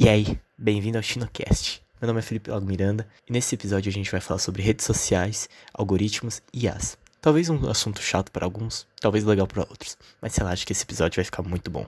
E aí, bem-vindo ao Chinocast. Meu nome é Felipe Lago Miranda e nesse episódio a gente vai falar sobre redes sociais, algoritmos e IAs. Talvez um assunto chato para alguns, talvez legal para outros, mas sei lá, acho que esse episódio vai ficar muito bom.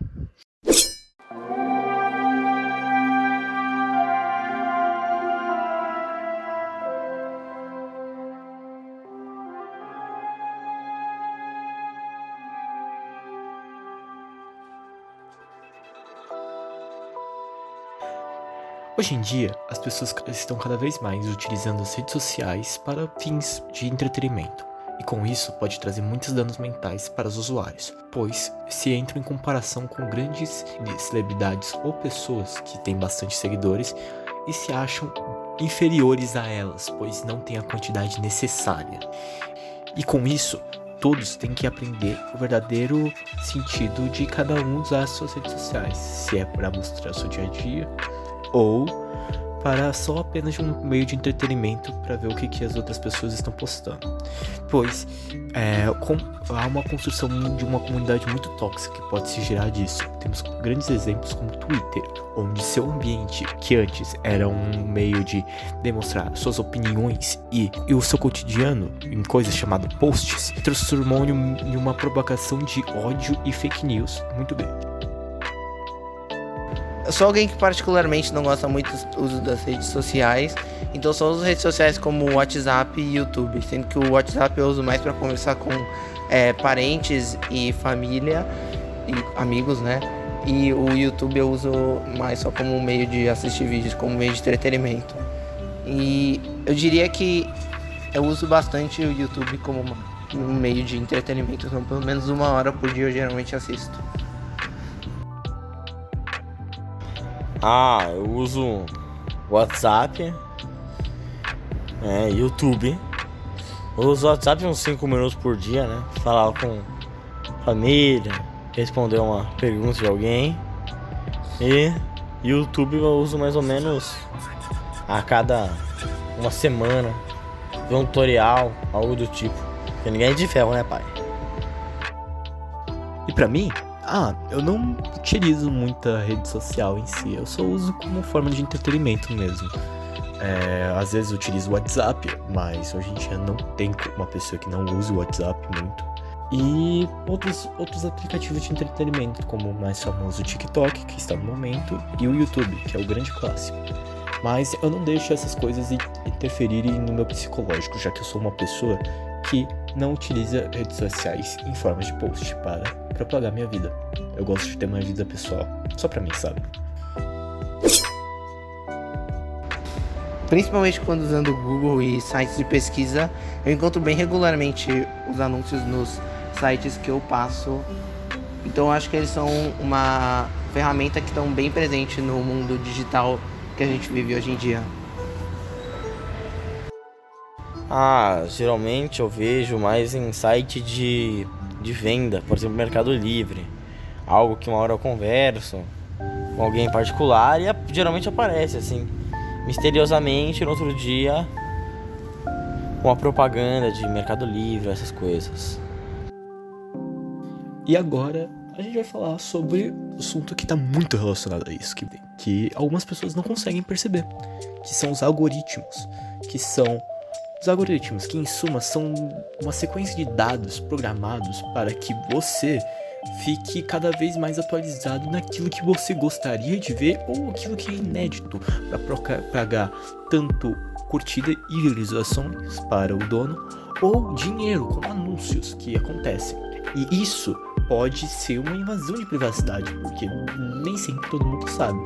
Hoje em dia, as pessoas estão cada vez mais utilizando as redes sociais para fins de entretenimento. E com isso pode trazer muitos danos mentais para os usuários, pois se entram em comparação com grandes celebridades ou pessoas que têm bastante seguidores e se acham inferiores a elas, pois não têm a quantidade necessária. E com isso, todos têm que aprender o verdadeiro sentido de cada um usar as suas redes sociais, se é para mostrar seu dia a dia ou para só apenas um meio de entretenimento para ver o que, que as outras pessoas estão postando. Pois é, com, há uma construção de uma comunidade muito tóxica que pode se gerar disso. Temos grandes exemplos como Twitter, onde seu ambiente, que antes era um meio de demonstrar suas opiniões e, e o seu cotidiano em coisas chamadas posts, transformou em uma provocação de ódio e fake news muito grande. Eu sou alguém que particularmente não gosta muito do uso das redes sociais, então só uso redes sociais como WhatsApp e YouTube, sendo que o WhatsApp eu uso mais para conversar com é, parentes e família e amigos, né? E o YouTube eu uso mais só como meio de assistir vídeos, como meio de entretenimento. E eu diria que eu uso bastante o YouTube como um meio de entretenimento, então pelo menos uma hora por dia eu geralmente assisto. Ah, eu uso WhatsApp, é, YouTube. Eu uso WhatsApp uns 5 minutos por dia, né? Falar com família, responder uma pergunta de alguém. E YouTube eu uso mais ou menos a cada uma semana. Ver um tutorial, algo do tipo. Porque ninguém é de ferro, né, pai? E pra mim, ah, eu não utilizo muita rede social em si, eu só uso como forma de entretenimento mesmo. É, às vezes utilizo o WhatsApp, mas hoje em dia não tem uma pessoa que não use o WhatsApp muito. E outros, outros aplicativos de entretenimento, como o mais famoso o TikTok, que está no momento, e o YouTube, que é o grande clássico. Mas eu não deixo essas coisas interferirem no meu psicológico, já que eu sou uma pessoa que não utiliza redes sociais em forma de post para propagar minha vida. Eu gosto de ter uma vida pessoal, só pra mim, sabe? Principalmente quando usando o Google e sites de pesquisa, eu encontro bem regularmente os anúncios nos sites que eu passo. Então eu acho que eles são uma ferramenta que estão bem presente no mundo digital que a gente vive hoje em dia. Ah, geralmente eu vejo mais em site de, de venda, por exemplo, Mercado Livre. Algo que uma hora eu converso com alguém em particular e geralmente aparece assim, misteriosamente no outro dia, uma propaganda de Mercado Livre, essas coisas. E agora a gente vai falar sobre um assunto que está muito relacionado a isso, que, que algumas pessoas não conseguem perceber, que são os algoritmos, que são os algoritmos, que em suma são uma sequência de dados programados para que você fique cada vez mais atualizado naquilo que você gostaria de ver ou aquilo que é inédito para pagar tanto curtida e visualizações para o dono ou dinheiro com anúncios que acontecem. E isso pode ser uma invasão de privacidade, porque nem sempre todo mundo sabe.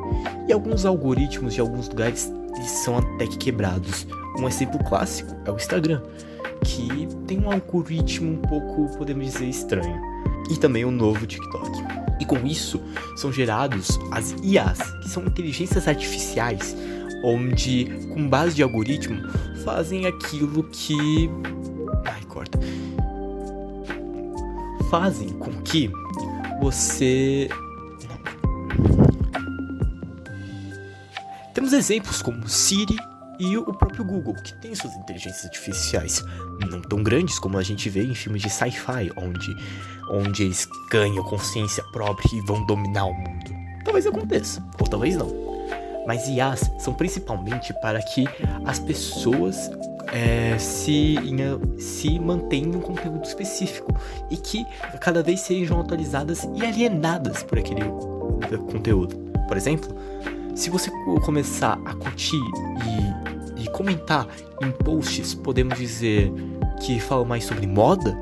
E alguns algoritmos de alguns lugares são até que quebrados. Um exemplo clássico é o Instagram, que tem um algoritmo um pouco, podemos dizer, estranho. E também o novo TikTok. E com isso são gerados as IAs, que são inteligências artificiais, onde, com base de algoritmo, fazem aquilo que. Ai, corta. Fazem com que você. Temos exemplos como Siri e o próprio Google, que tem suas inteligências artificiais não tão grandes como a gente vê em filmes de sci-fi, onde, onde eles ganham consciência própria e vão dominar o mundo. Talvez aconteça, ou talvez não. Mas IAs são principalmente para que as pessoas é, se, se mantenham um conteúdo específico e que cada vez sejam atualizadas e alienadas por aquele conteúdo. Por exemplo, se você começar a curtir e, e comentar em posts, podemos dizer que falam mais sobre moda,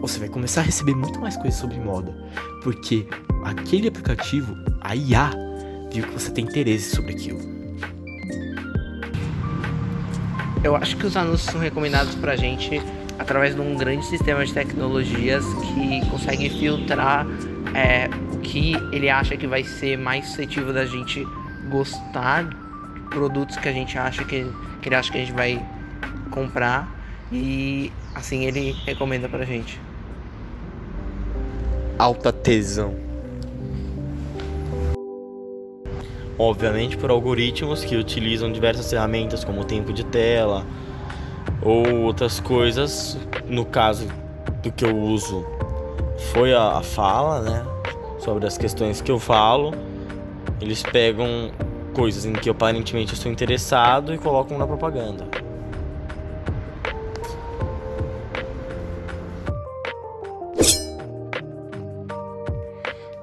você vai começar a receber muito mais coisas sobre moda, porque aquele aplicativo, a IA, viu que você tem interesse sobre aquilo. Eu acho que os anúncios são recomendados pra gente através de um grande sistema de tecnologias que consegue filtrar é, o que ele acha que vai ser mais suscetível da gente gostar de produtos que a gente acha que, que ele acha que a gente vai comprar e assim ele recomenda pra gente. Alta tesão. Obviamente por algoritmos que utilizam diversas ferramentas como o tempo de tela ou outras coisas. No caso do que eu uso foi a, a fala, né? Sobre as questões que eu falo. Eles pegam coisas em que eu aparentemente estou interessado e colocam na propaganda.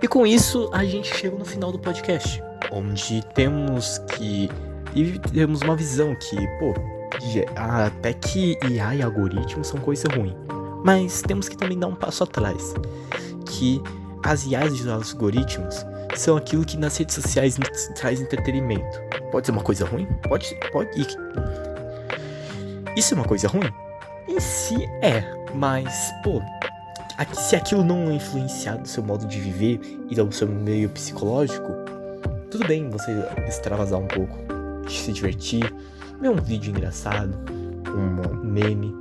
E com isso a gente chega no final do podcast, onde temos que e temos uma visão que, pô, até que IA e algoritmos são coisa ruim, mas temos que também dar um passo atrás, que as IAs e os algoritmos são aquilo que nas redes sociais traz entretenimento. Pode ser uma coisa ruim? Pode, pode. Isso é uma coisa ruim? Em si é, mas pô, se aquilo não influenciar do seu modo de viver e do seu meio psicológico, tudo bem você extravasar um pouco, se divertir, ver um vídeo engraçado, um meme.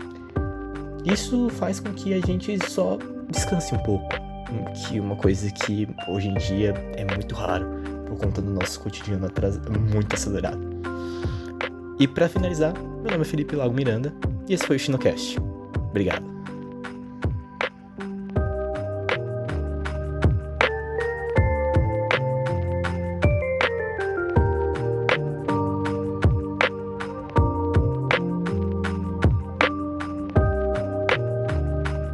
Isso faz com que a gente só descanse um pouco, que uma coisa que hoje em dia é muito raro por conta do nosso cotidiano muito acelerado. E para finalizar, meu nome é Felipe Lago Miranda e esse foi o Chinocast. Obrigado.